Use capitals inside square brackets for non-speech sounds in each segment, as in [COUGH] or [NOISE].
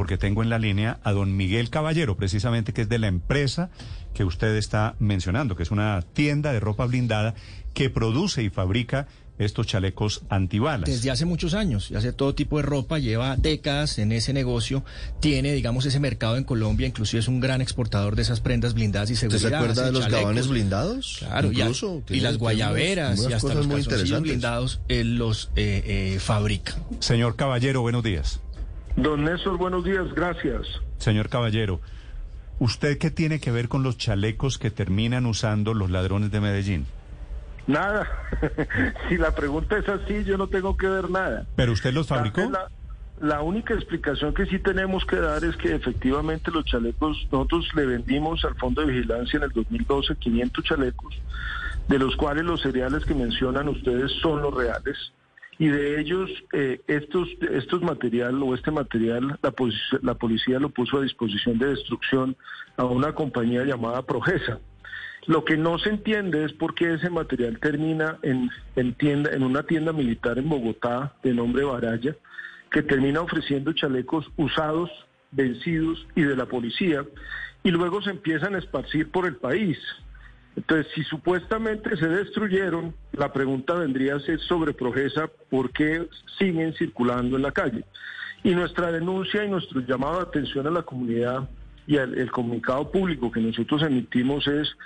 Porque tengo en la línea a don Miguel Caballero, precisamente que es de la empresa que usted está mencionando, que es una tienda de ropa blindada que produce y fabrica estos chalecos antibalas. Desde hace muchos años, y hace todo tipo de ropa, lleva décadas en ese negocio, tiene, digamos, ese mercado en Colombia, inclusive es un gran exportador de esas prendas blindadas y seguridad. ¿Usted se acuerda de los chalecos. gabanes blindados? Claro, y a- Incluso, y, tiene- las guayaberas unas y hasta los muy blindados, él los eh, eh, fabrica. Señor Caballero, buenos días. Don Néstor, buenos días, gracias. Señor Caballero, ¿usted qué tiene que ver con los chalecos que terminan usando los ladrones de Medellín? Nada, [LAUGHS] si la pregunta es así, yo no tengo que ver nada. ¿Pero usted los fabricó? La, la única explicación que sí tenemos que dar es que efectivamente los chalecos, nosotros le vendimos al Fondo de Vigilancia en el 2012 500 chalecos, de los cuales los cereales que mencionan ustedes son los reales. Y de ellos, eh, estos, estos material o este material, la, la policía lo puso a disposición de destrucción a una compañía llamada Progesa. Lo que no se entiende es por qué ese material termina en, en, tienda, en una tienda militar en Bogotá de nombre Baraya, que termina ofreciendo chalecos usados, vencidos y de la policía, y luego se empiezan a esparcir por el país. Entonces, si supuestamente se destruyeron, la pregunta vendría a ser sobre Progesa, ¿por qué siguen circulando en la calle? Y nuestra denuncia y nuestro llamado de atención a la comunidad y el, el comunicado público que nosotros emitimos es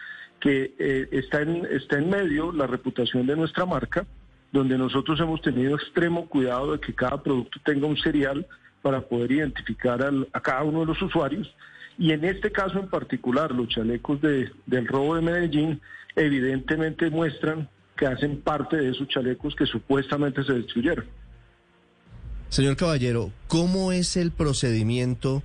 que eh, está, en, está en medio la reputación de nuestra marca, donde nosotros hemos tenido extremo cuidado de que cada producto tenga un serial para poder identificar al, a cada uno de los usuarios. Y en este caso en particular, los chalecos de, del robo de Medellín evidentemente muestran que hacen parte de esos chalecos que supuestamente se destruyeron. Señor Caballero, ¿cómo es el procedimiento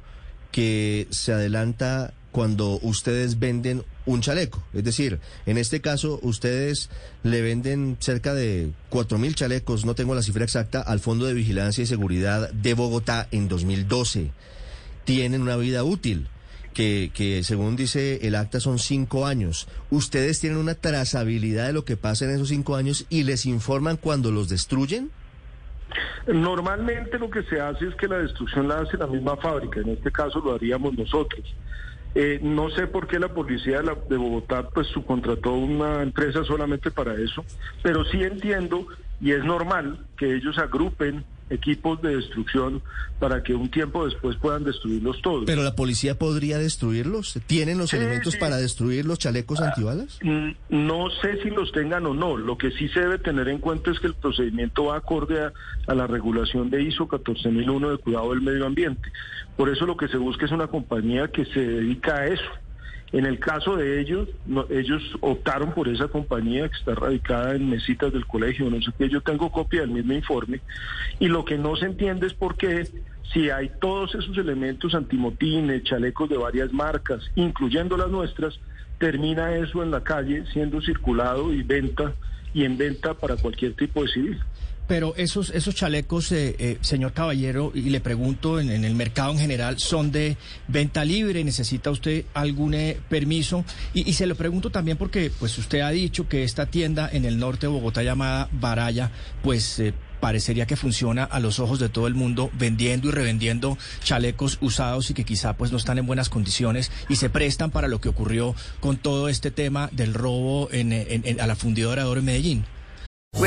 que se adelanta cuando ustedes venden un chaleco? Es decir, en este caso, ustedes le venden cerca de cuatro mil chalecos, no tengo la cifra exacta, al Fondo de Vigilancia y Seguridad de Bogotá en 2012. Tienen una vida útil. Que, según dice el acta son cinco años. ¿Ustedes tienen una trazabilidad de lo que pasa en esos cinco años y les informan cuando los destruyen? Normalmente lo que se hace es que la destrucción la hace la misma fábrica, en este caso lo haríamos nosotros. Eh, no sé por qué la policía de Bogotá pues subcontrató una empresa solamente para eso, pero sí entiendo y es normal que ellos agrupen equipos de destrucción para que un tiempo después puedan destruirlos todos. Pero la policía podría destruirlos. ¿Tienen los Sí, elementos sí. para destruir los chalecos antibalas? Mm, No sé si los tengan o no. Lo que sí se debe tener en cuenta es que el procedimiento va acorde a, a la regulación de ISO 14001 de cuidado del medio ambiente. Por eso lo que se busca es una compañía que se dedica a eso. En el caso de ellos, ellos optaron por esa compañía que está radicada en mesitas del colegio, no sé qué, yo tengo copia del mismo informe, y lo que no se entiende es por qué si hay todos esos elementos antimotines, chalecos de varias marcas, incluyendo las nuestras, termina eso en la calle siendo circulado y venta y en venta para cualquier tipo de civil. Pero esos, esos chalecos, eh, eh, señor Caballero, y le pregunto, en, en el mercado en general, ¿son de venta libre? ¿Necesita usted algún eh, permiso? Y, y se lo pregunto también porque pues usted ha dicho que esta tienda en el norte de Bogotá llamada Baraya, pues eh, parecería que funciona a los ojos de todo el mundo vendiendo y revendiendo chalecos usados y que quizá pues no están en buenas condiciones y se prestan para lo que ocurrió con todo este tema del robo en, en- en- a la fundidora de oro en Medellín.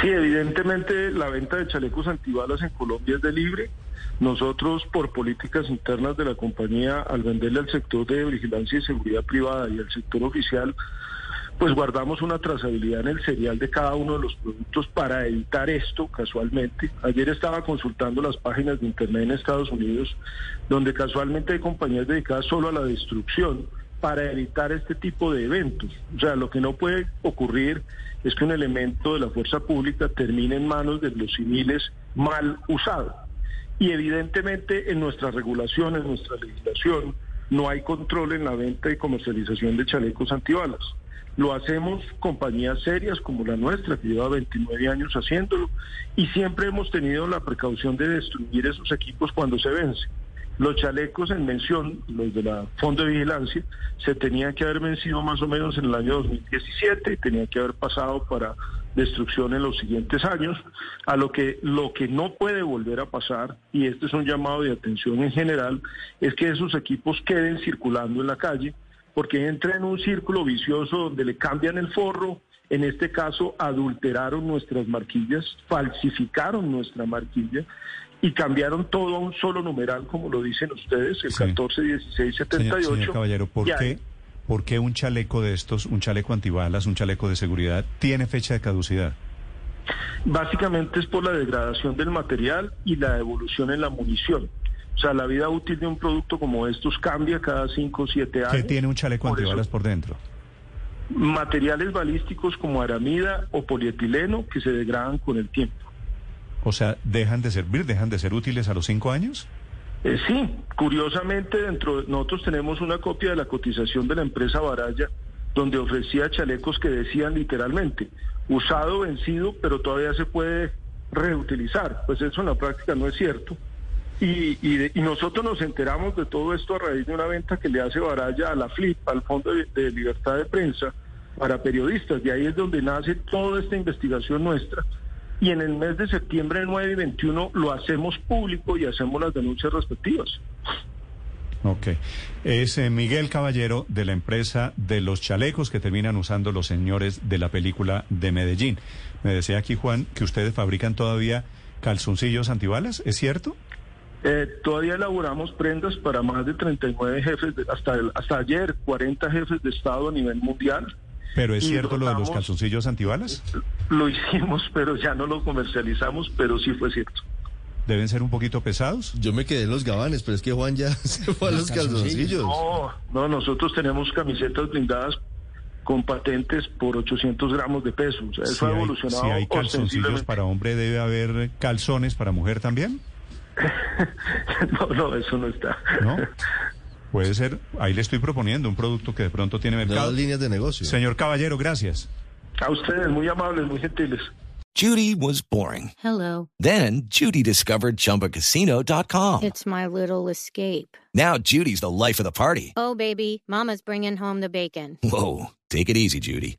Sí, evidentemente la venta de chalecos antibalas en Colombia es de libre. Nosotros, por políticas internas de la compañía, al venderle al sector de vigilancia y seguridad privada y al sector oficial, pues guardamos una trazabilidad en el serial de cada uno de los productos para evitar esto casualmente. Ayer estaba consultando las páginas de Internet en Estados Unidos, donde casualmente hay compañías dedicadas solo a la destrucción para evitar este tipo de eventos. O sea, lo que no puede ocurrir es que un elemento de la fuerza pública termine en manos de los civiles mal usado. Y evidentemente en nuestra regulación, en nuestra legislación, no hay control en la venta y comercialización de chalecos antibalas. Lo hacemos compañías serias como la nuestra, que lleva 29 años haciéndolo, y siempre hemos tenido la precaución de destruir esos equipos cuando se vencen. Los chalecos en mención, los de la Fondo de Vigilancia, se tenían que haber vencido más o menos en el año 2017 y tenían que haber pasado para destrucción en los siguientes años, a lo que lo que no puede volver a pasar, y este es un llamado de atención en general, es que esos equipos queden circulando en la calle, porque entra en un círculo vicioso donde le cambian el forro, en este caso adulteraron nuestras marquillas, falsificaron nuestra marquilla y cambiaron todo a un solo numeral, como lo dicen ustedes, el Sí. 14, 16, 78. Señor, señor Caballero, ¿por qué, ¿por qué un chaleco de estos, un chaleco antibalas, un chaleco de seguridad, tiene fecha de caducidad? Básicamente es por la degradación del material y la evolución en la munición. O sea, la vida útil de un producto como estos cambia cada 5 o 7 años. ¿Qué tiene un chaleco Por eso- antibalas por dentro? Materiales balísticos como aramida o polietileno que se degradan con el tiempo. O sea, ¿dejan de servir, dejan de ser útiles a los cinco años? Eh, sí, curiosamente dentro de- nosotros tenemos una copia de la cotización de la empresa Baraya donde ofrecía chalecos que decían literalmente usado, vencido, pero todavía se puede reutilizar. Pues eso en la práctica no es cierto. Y, y de- y nosotros nos enteramos de todo esto a raíz de una venta que le hace Baraya a la FLIP, al Fondo de, de Libertad de Prensa, para periodistas. De ahí es donde nace toda esta investigación nuestra. Y en el mes de septiembre 9 y 21 lo hacemos público y hacemos las denuncias respectivas. Ok. Es eh, Miguel Caballero de la empresa de los chalecos que terminan usando los señores de la película de Medellín. Me decía aquí Juan que ustedes fabrican todavía calzoncillos antibalas, ¿es cierto? Eh, todavía elaboramos prendas para más de 39 jefes, de- hasta, el- hasta ayer 40 jefes de Estado a nivel mundial. Pero es cierto lo de los calzoncillos antibalas? Lo hicimos, pero ya no lo comercializamos, pero sí fue cierto. Deben ser un poquito pesados. Yo me quedé en los gabanes, pero es que Juan ya [LAUGHS] se fue a los calzoncillos. No, no, nosotros tenemos camisetas blindadas con patentes por 800 gramos de peso. O sea, eso Si ha hay, evolucionado si hay calzoncillos para hombre, ¿debe haber calzones para mujer también? [LAUGHS] no, no, eso no está. ¿No? [LAUGHS] Puede ser, ahí le estoy proponiendo un producto que de pronto tiene mercado. Nuevas líneas de negocio. Señor Caballero, gracias. A ustedes, muy amables, muy gentiles. Judy was boring. Hello. Then Judy discovered ChumbaCasino.com. It's my little escape. Now Judy's the life of the party. Oh, baby, Mama's bringing home the bacon. Whoa, take it easy, Judy.